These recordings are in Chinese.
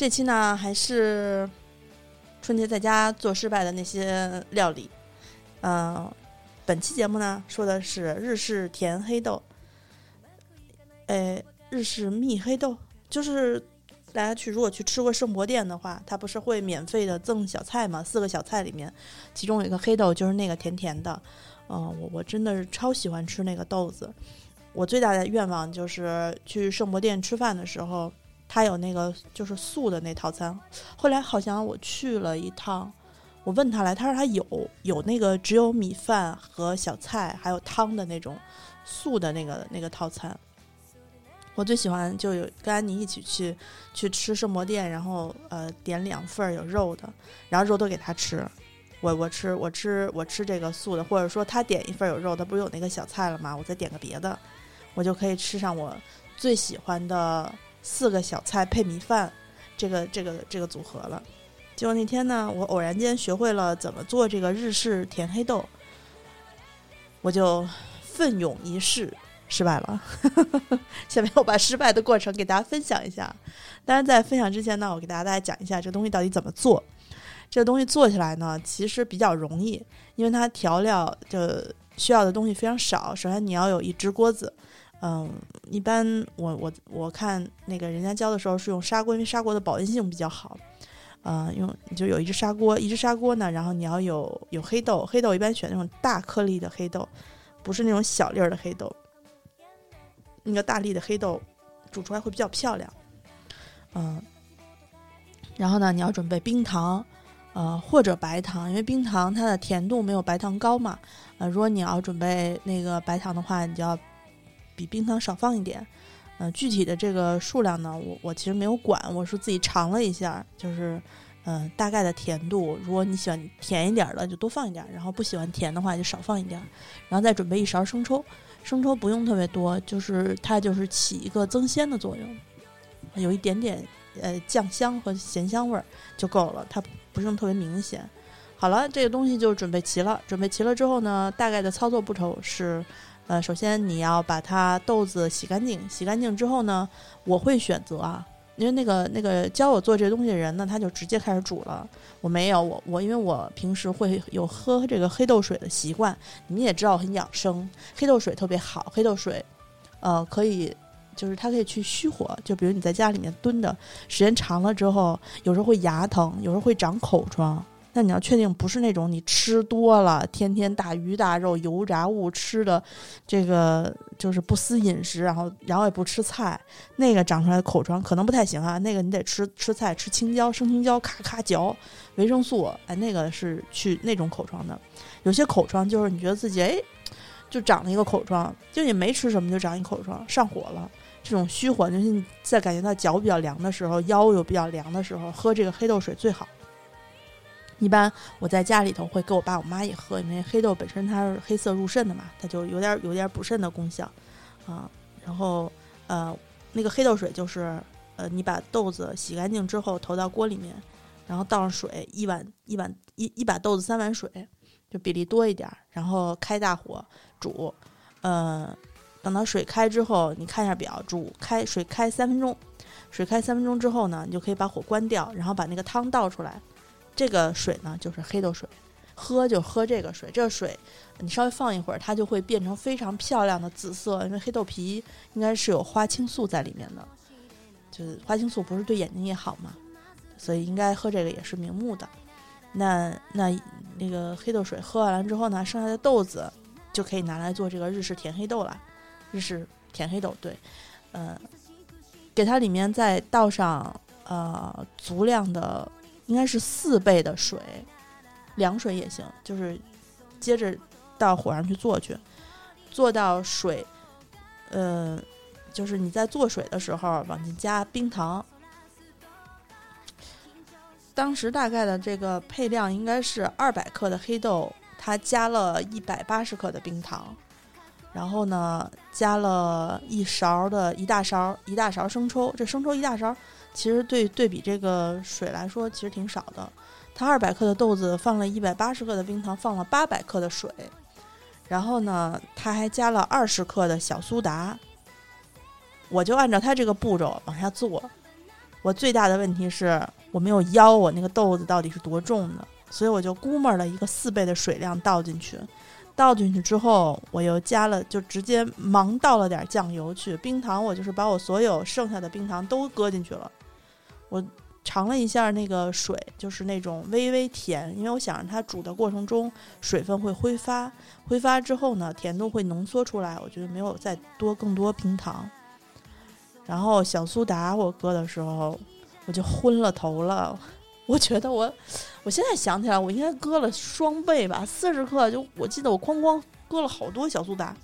这期呢还是春节在家做失败的那些料理。呃，本期节目呢说的是日式甜黑豆，呃，日式蜜黑豆，就是大家去如果去吃过圣博店的话，它不是会免费的赠小菜吗？四个小菜里面，其中有一个黑豆，就是那个甜甜的。嗯、我我真的是超喜欢吃那个豆子。我最大的愿望就是去圣博店吃饭的时候，他有那个就是素的那套餐。后来好像我去了一趟，我问他来，他说他有有那个只有米饭和小菜还有汤的那种素的那个那个套餐。我最喜欢就有跟安妮一起去去吃圣魔店，然后呃点两份有肉的，然后肉都给他吃。我我吃我吃我吃这个素的，或者说他点一份有肉他，不是有那个小菜了吗？我再点个别的，我就可以吃上我最喜欢的四个小菜配米饭这个这个这个组合了。结果那天呢，我偶然间学会了怎么做这个日式甜黑豆，我就奋勇一试，失败了。下面我把失败的过程给大家分享一下。当然，在分享之前呢，我给大家大家讲一下这个东西到底怎么做。这个东西做起来呢，其实比较容易，因为它调料就需要的东西非常少。首先你要有一只锅子，嗯，一般我我我看那个人家教的时候是用砂锅，因为砂锅的保温性比较好。呃，用就有一只砂锅，一只砂锅呢，然后你要有有黑豆，黑豆一般选那种大颗粒的黑豆，不是那种小粒儿的黑豆。那个大粒的黑豆煮出来会比较漂亮。嗯，然后呢，你要准备冰糖，呃，或者白糖，因为冰糖它的甜度没有白糖高嘛。呃，如果你要准备那个白糖的话，你就要比冰糖少放一点。呃，具体的这个数量呢，我我其实没有管，我是自己尝了一下，就是嗯、大概的甜度。如果你喜欢甜一点的，就多放一点；然后不喜欢甜的话，就少放一点。然后再准备一勺生抽，生抽不用特别多，就是它就是起一个增鲜的作用，有一点点呃酱香和咸香味儿就够了，它不用特别明显。好了，这个东西就准备齐了。准备齐了之后呢，大概的操作步骤是，呃，首先你要把它豆子洗干净，洗干净之后呢，我会选择啊，因为那个那个教我做这东西的人呢，他就直接开始煮了。我没有，我我因为我平时会有喝这个黑豆水的习惯，你们也知道很养生，黑豆水特别好，黑豆水，呃，可以。就是它可以去虚火，就比如你在家里面蹲着时间长了之后，有时候会牙疼，有时候会长口疮。那你要确定不是那种你吃多了，天天大鱼大肉、油炸物吃的，这个就是不思饮食，然后然后也不吃菜，那个长出来的口疮可能不太行啊。那个你得吃吃菜，吃青椒、生青椒，咔咔嚼，维生素，哎，那个是去那种口疮的。有些口疮就是你觉得自己哎，就长了一个口疮，就你没吃什么就长一口疮，上火了。这种虚火，就是你在感觉到脚比较凉的时候，腰又比较凉的时候，喝这个黑豆水最好。一般我在家里头会给我爸我妈也喝，因为黑豆本身它是黑色入肾的嘛，它就有点有点补肾的功效啊。然后呃，那个黑豆水就是呃，你把豆子洗干净之后投到锅里面，然后倒上水，一碗一碗一一把豆子三碗水，就比例多一点，然后开大火煮，呃。等到水开之后，你看一下表，煮开水开三分钟，水开三分钟之后呢，你就可以把火关掉，然后把那个汤倒出来。这个水呢就是黑豆水，喝就喝这个水。这个水你稍微放一会儿，它就会变成非常漂亮的紫色，因为黑豆皮应该是有花青素在里面的，就是花青素不是对眼睛也好嘛，所以应该喝这个也是明目的。那那那个黑豆水喝完了之后呢，剩下的豆子就可以拿来做这个日式甜黑豆了。日式甜黑豆，对，呃，给它里面再倒上呃足量的，应该是四倍的水，凉水也行，就是接着到火上去做去，做到水，呃，就是你在做水的时候往进加冰糖，当时大概的这个配量应该是二百克的黑豆，它加了一百八十克的冰糖，然后呢加了一勺的一大勺一大勺生抽，这生抽一大勺，其实对对比这个水来说其实挺少的。它二百克的豆子放了一百八十克的冰糖，放了八百克的水，然后呢它还加了二十克的小苏打。我就按照它这个步骤往下做。我最大的问题是我没有腰，我那个豆子到底是多重的，所以我就估摸了一个四倍的水量倒进去。倒进去之后，我又加了，就直接忙倒了点酱油去。冰糖我就是把我所有剩下的冰糖都搁进去了。我尝了一下那个水，就是那种微微甜，因为我想让它煮的过程中水分会挥发，挥发之后呢，甜度会浓缩出来。我觉得没有再多更多冰糖。然后小苏打我搁的时候，我就昏了头了。我觉得我，我现在想起来，我应该搁了双倍吧，四十克。就我记得我哐哐搁了好多小苏打。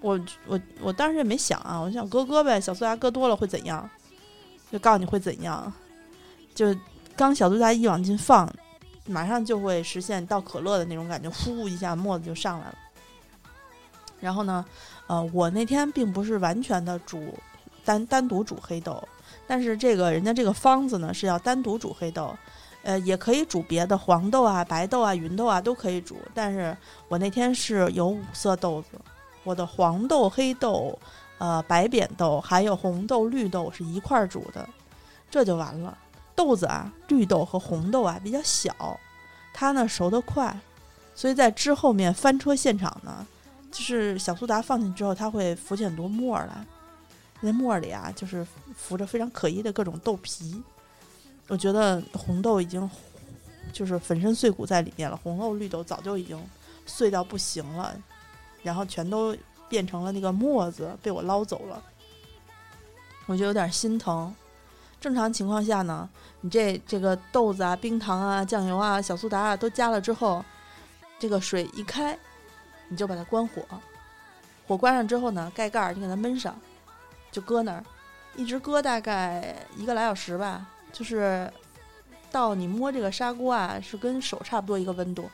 我我我当时也没想啊，我想搁搁呗，小苏打搁多了会怎样？就告诉你会怎样。就刚小苏打一往进放，马上就会实现倒可乐的那种感觉，呼一下沫子就上来了。然后呢，呃，我那天并不是完全的煮。单单独煮黑豆，但是这个人家这个方子呢是要单独煮黑豆，呃，也可以煮别的黄豆啊、白豆啊、芸豆啊都可以煮。但是我那天是有五色豆子，我的黄豆、黑豆、呃白扁豆还有红豆、绿豆是一块儿煮的，这就完了。豆子啊，绿豆和红豆啊比较小，它呢熟得快，所以在之后面翻车现场呢，就是小苏打放进去之后，它会浮起很多沫儿来。那沫儿里啊，就是浮着非常可疑的各种豆皮。我觉得红豆已经就是粉身碎骨在里面了，红豆、绿豆早就已经碎到不行了，然后全都变成了那个沫子，被我捞走了。我就有点心疼。正常情况下呢，你这这个豆子啊、冰糖啊、酱油啊、小苏打啊都加了之后，这个水一开，你就把它关火，火关上之后呢，盖盖儿，你给它焖上。就搁那儿，一直搁大概一个来小时吧。就是到你摸这个砂锅啊，是跟手差不多一个温度。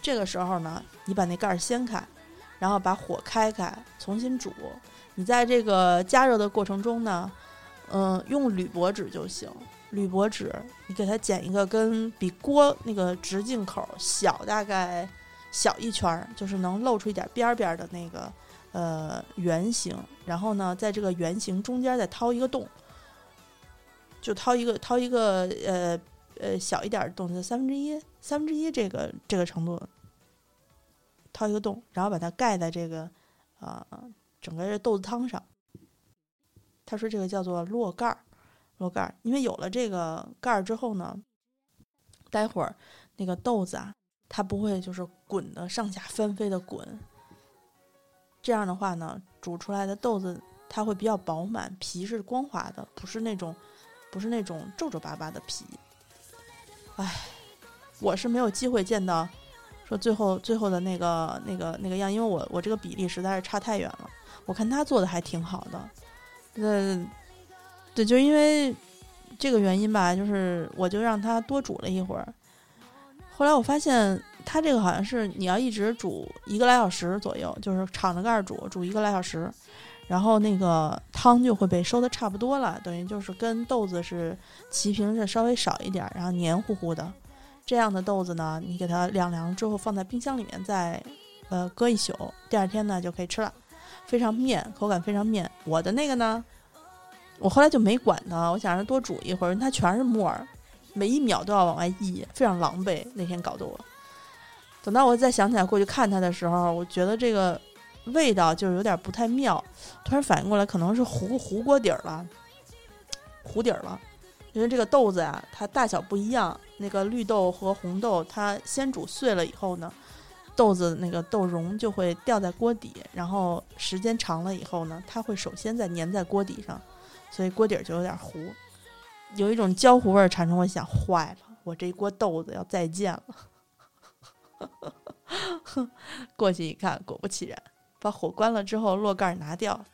这个时候呢，你把那盖儿掀开，然后把火开开，重新煮。你在这个加热的过程中呢，嗯，用铝箔纸就行。铝箔纸，你给它剪一个跟比锅那个直径口小大概小一圈儿，就是能露出一点边边的那个。呃，圆形，然后呢，在这个圆形中间再掏一个洞，就掏一个掏一个呃呃小一点的洞，就三分之一三分之一这个这个程度，掏一个洞，然后把它盖在这个啊整个这豆子汤上。他说这个叫做落盖儿，落盖儿，因为有了这个盖儿之后呢，待会儿那个豆子啊，它不会就是滚的上下翻飞的滚。这样的话呢，煮出来的豆子它会比较饱满，皮是光滑的，不是那种，不是那种皱皱巴巴的皮。唉，我是没有机会见到，说最后最后的那个那个那个样，因为我我这个比例实在是差太远了。我看他做的还挺好的，呃，对，就因为这个原因吧，就是我就让他多煮了一会儿。后来我发现。它这个好像是你要一直煮一个来小时左右，就是敞着盖煮，煮一个来小时，然后那个汤就会被收的差不多了，等于就是跟豆子是齐平，是稍微少一点，然后黏糊糊的。这样的豆子呢，你给它晾凉之后放在冰箱里面再呃搁一宿，第二天呢就可以吃了，非常面，口感非常面。我的那个呢，我后来就没管它，我想让它多煮一会儿，它全是沫儿，每一秒都要往外溢，非常狼狈。那天搞得我。等到我再想起来过去看它的时候，我觉得这个味道就是有点不太妙。突然反应过来，可能是糊糊锅底儿了，糊底儿了。因为这个豆子呀，它大小不一样。那个绿豆和红豆，它先煮碎了以后呢，豆子那个豆蓉就会掉在锅底，然后时间长了以后呢，它会首先再粘在锅底上，所以锅底就有点糊，有一种焦糊味儿产生。我想，坏了，我这一锅豆子要再见了。过去一看，果不其然，把火关了之后，落盖拿掉，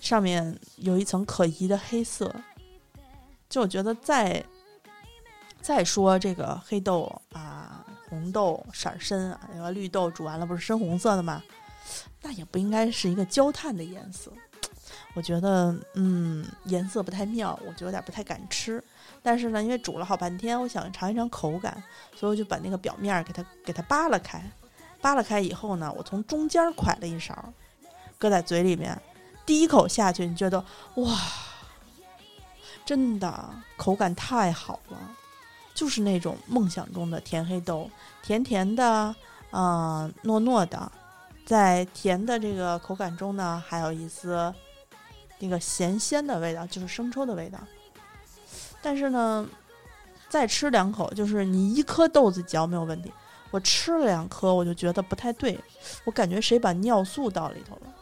上面有一层可疑的黑色。就我觉得再再说这个黑豆啊、红豆色深啊，那个绿豆煮完了不是深红色的吗？那也不应该是一个焦炭的颜色。我觉得，嗯，颜色不太妙，我就有点不太敢吃。但是呢，因为煮了好半天，我想尝一尝口感，所以我就把那个表面给它给它扒拉开。扒拉开以后呢，我从中间儿蒯了一勺，搁在嘴里面，第一口下去，你觉得哇，真的口感太好了，就是那种梦想中的甜黑豆，甜甜的，嗯、糯糯的，在甜的这个口感中呢，还有一丝那个咸鲜的味道，就是生抽的味道。但是呢，再吃两口，就是你一颗豆子嚼没有问题，我吃了两颗，我就觉得不太对，我感觉谁把尿素倒里头了。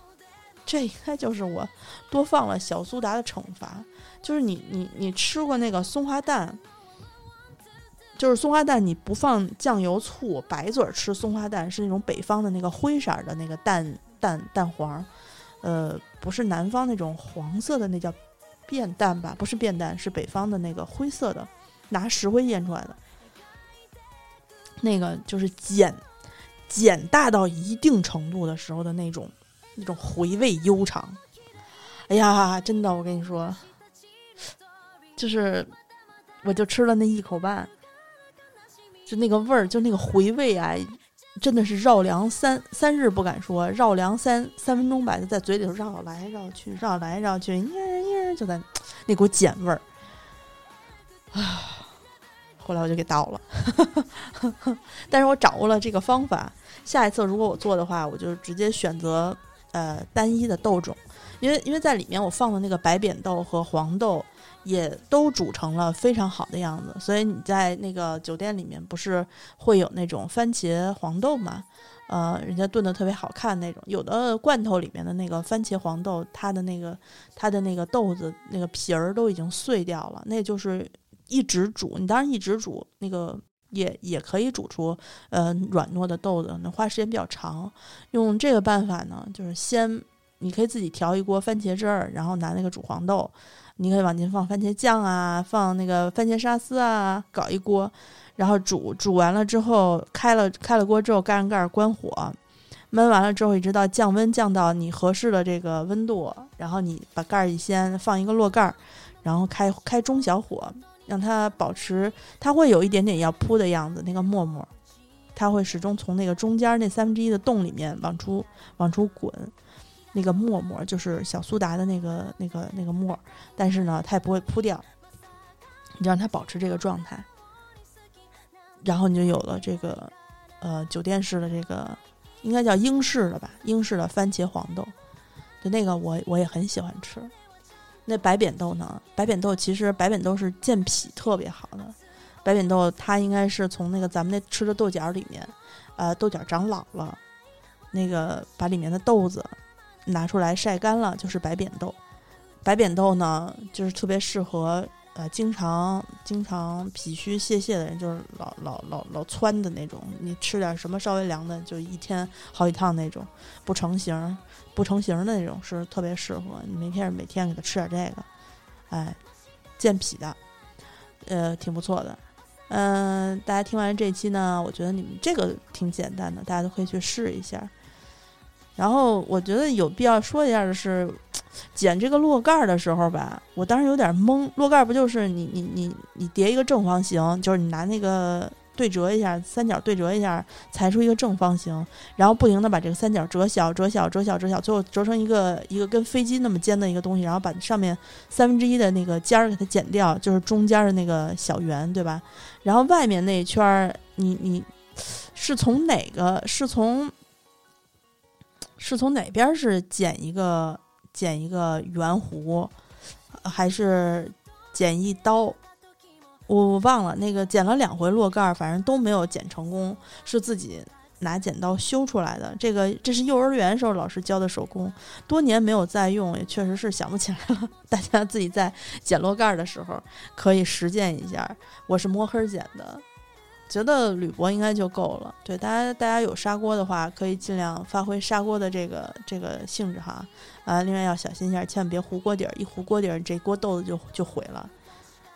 这应该就是我多放了小苏打的惩罚。就是你你你吃过那个松花蛋，就是松花蛋，你不放酱油醋，白嘴儿吃松花蛋是那种北方的那个灰色的那个蛋蛋蛋黄，呃，不是南方那种黄色的，那叫变蛋吧？不是变蛋，是北方的那个灰色的，拿石灰腌出来的。那个就是碱碱大到一定程度的时候的那种那种回味悠长。哎呀，真的，我跟你说，就是我就吃了那一口半，就那个味儿，就那个回味啊，真的是绕梁三三日不敢说，绕梁三三分钟吧，就在嘴里头绕来绕去，绕来绕去，嘤嘤，就在那股碱味儿啊。后来我就给倒了，但是我掌握了这个方法，下一次如果我做的话，我就直接选择呃单一的豆种，因为因为在里面我放的那个白扁豆和黄豆也都煮成了非常好的样子，所以你在那个酒店里面不是会有那种番茄黄豆嘛？呃，人家炖的特别好看那种，有的罐头里面的那个番茄黄豆，它的那个它的那个豆子那个皮儿都已经碎掉了，那就是一直煮，你当然一直煮那个。也也可以煮出呃软糯的豆子，那花时间比较长。用这个办法呢，就是先你可以自己调一锅番茄汁儿，然后拿那个煮黄豆，你可以往进放番茄酱啊，放那个番茄沙司啊，搞一锅，然后煮煮完了之后，开了开了锅之后盖上盖儿关火，焖完了之后一直到降温降到你合适的这个温度，然后你把盖儿一掀，放一个落盖儿，然后开开中小火。让它保持，它会有一点点要扑的样子，那个沫沫，它会始终从那个中间那三分之一的洞里面往出往出滚，那个沫沫就是小苏打的那个那个那个沫，但是呢，它也不会扑掉，你让它保持这个状态，然后你就有了这个呃酒店式的这个应该叫英式的吧，英式的番茄黄豆，就那个我我也很喜欢吃。那白扁豆呢？白扁豆其实白扁豆是健脾特别好的。白扁豆它应该是从那个咱们那吃的豆角里面，呃，豆角长老了，那个把里面的豆子拿出来晒干了，就是白扁豆。白扁豆呢，就是特别适合呃经常经常脾虚泄泻的人，就是老老老老窜的那种。你吃点什么稍微凉的，就一天好几趟那种，不成形。不成形的那种是特别适合你，每天每天给他吃点这个，哎，健脾的，呃，挺不错的。嗯，大家听完这期呢，我觉得你们这个挺简单的，大家都可以去试一下。然后我觉得有必要说一下的是，剪这个落盖儿的时候吧，我当时有点懵。落盖儿不就是你你你你叠一个正方形，就是你拿那个。对折一下，三角对折一下，裁出一个正方形，然后不停的把这个三角折小、折小、折小、折小，最后折成一个一个跟飞机那么尖的一个东西，然后把上面三分之一的那个尖儿给它剪掉，就是中间的那个小圆，对吧？然后外面那一圈儿，你你是从哪个？是从是从哪边是剪一个剪一个圆弧，还是剪一刀？我我忘了那个剪了两回落盖儿，反正都没有剪成功，是自己拿剪刀修出来的。这个这是幼儿园时候老师教的手工，多年没有再用，也确实是想不起来了。大家自己在剪落盖儿的时候可以实践一下。我是摸黑剪的，觉得铝箔应该就够了。对大家，大家有砂锅的话，可以尽量发挥砂锅的这个这个性质哈。啊，另外要小心一下，千万别糊锅底儿，一糊锅底儿，这锅豆子就就毁了。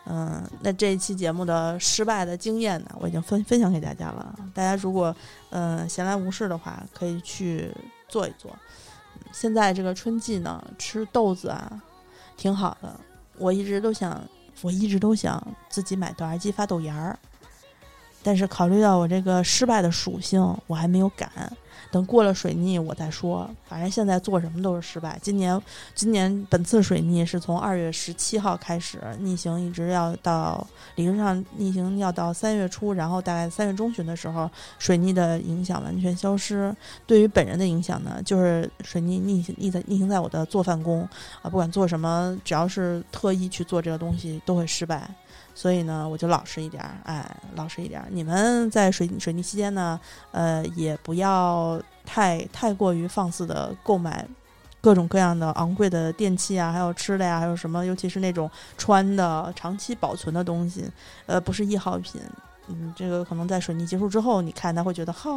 嗯，那这一期节目的失败的经验呢，我已经分分享给大家了。大家如果嗯闲来无事的话，可以去做一做。现在这个春季呢，吃豆子啊，挺好的。我一直都想，我一直都想自己买豆芽机发豆芽儿，但是考虑到我这个失败的属性，我还没有敢。等过了水逆我再说，反正现在做什么都是失败。今年，今年本次水逆是从二月十七号开始逆行，一直要到理论上逆行要到三月初，然后大概三月中旬的时候，水逆的影响完全消失。对于本人的影响呢，就是水逆逆行逆在逆行在我的做饭宫啊，不管做什么，只要是特意去做这个东西，都会失败。所以呢，我就老实一点儿，哎，老实一点儿。你们在水水逆期间呢，呃，也不要太太过于放肆的购买各种各样的昂贵的电器啊，还有吃的呀，还有什么，尤其是那种穿的长期保存的东西，呃，不是易耗品。嗯，这个可能在水逆结束之后，你看他会觉得，哈，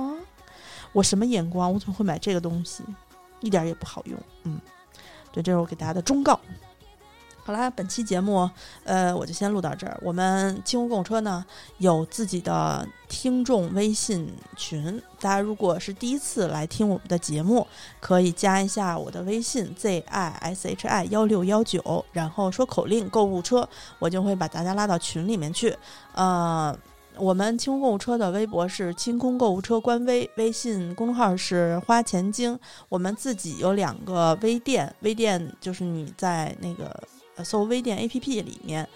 我什么眼光，我怎么会买这个东西？一点也不好用。嗯，对，这是我给大家的忠告。好啦，本期节目，呃，我就先录到这儿。我们清空购物车呢有自己的听众微信群，大家如果是第一次来听我们的节目，可以加一下我的微信 z i s h i 幺六幺九，然后说口令购物车，我就会把大家拉到群里面去。呃，我们清空购物车的微博是清空购物车官微，微信公众号是花钱精。我们自己有两个微店，微店就是你在那个。搜微店 APP 里面，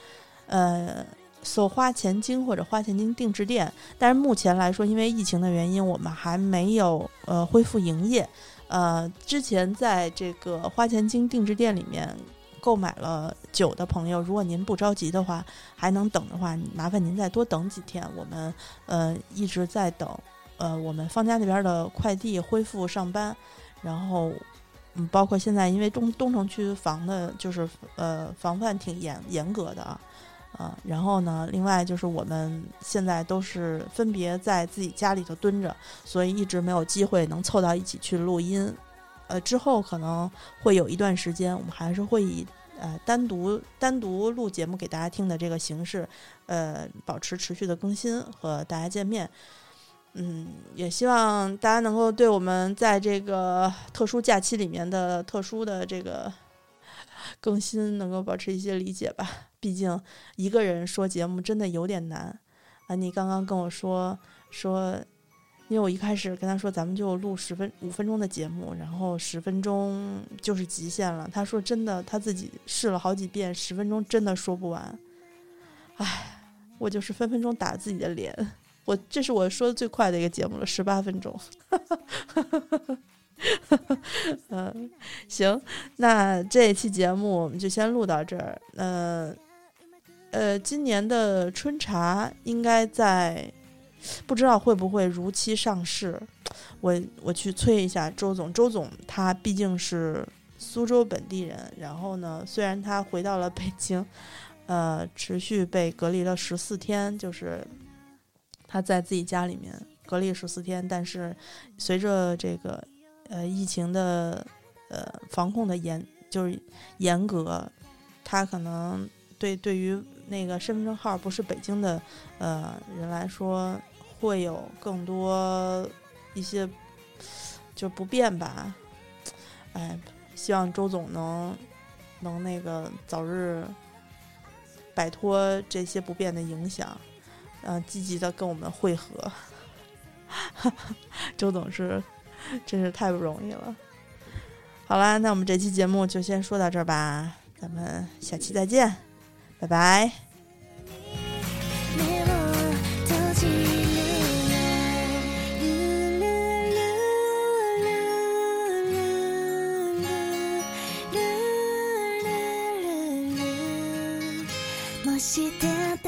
呃，搜花钱精或者花钱精定制店。但是目前来说，因为疫情的原因，我们还没有呃恢复营业。呃，之前在这个花钱精定制店里面购买了酒的朋友，如果您不着急的话，还能等的话，麻烦您再多等几天。我们呃一直在等，呃，我们方家那边的快递恢复上班，然后。嗯，包括现在，因为东东城区防的，就是呃防范挺严严格的啊，啊，然后呢，另外就是我们现在都是分别在自己家里头蹲着，所以一直没有机会能凑到一起去录音。呃，之后可能会有一段时间，我们还是会以呃单独单独录节目给大家听的这个形式，呃，保持持续的更新和大家见面。嗯，也希望大家能够对我们在这个 特殊假期里面的特殊的这个 更新能够保持一些理解吧。毕竟一个人说节目真的有点难啊！你刚刚跟我说说，因为我一开始跟他说咱们就录十分五分钟的节目，然后十分钟就是极限了。他说真的，他自己试了好几遍，十分钟真的说不完。唉，我就是分分钟打自己的脸。我这是我说的最快的一个节目了，十八分钟。嗯，行，那这一期节目我们就先录到这儿。呃，呃，今年的春茶应该在，不知道会不会如期上市。我我去催一下周总，周总他毕竟是苏州本地人，然后呢，虽然他回到了北京，呃，持续被隔离了十四天，就是。他在自己家里面隔离十四天，但是随着这个呃疫情的呃防控的严就是严格，他可能对对于那个身份证号不是北京的呃人来说，会有更多一些就不便吧。哎，希望周总能能那个早日摆脱这些不便的影响。嗯，积极的跟我们会合，周董是真是太不容易了。好啦，那我们这期节目就先说到这儿吧，咱们下期再见，拜拜。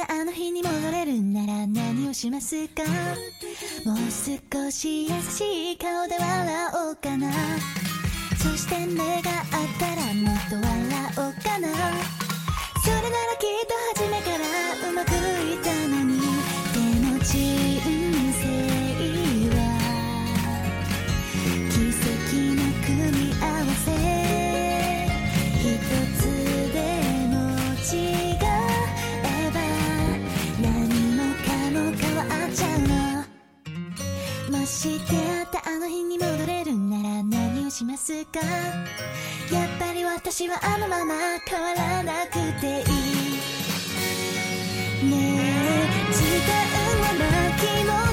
あの日に戻れるな 何をしますか？もう少し優しい顔で笑おうかな。そして目が合ったらもっと笑おうかな。それならきっと初めから私はあのまま変わらなくていい。ねえ時間は巻き戻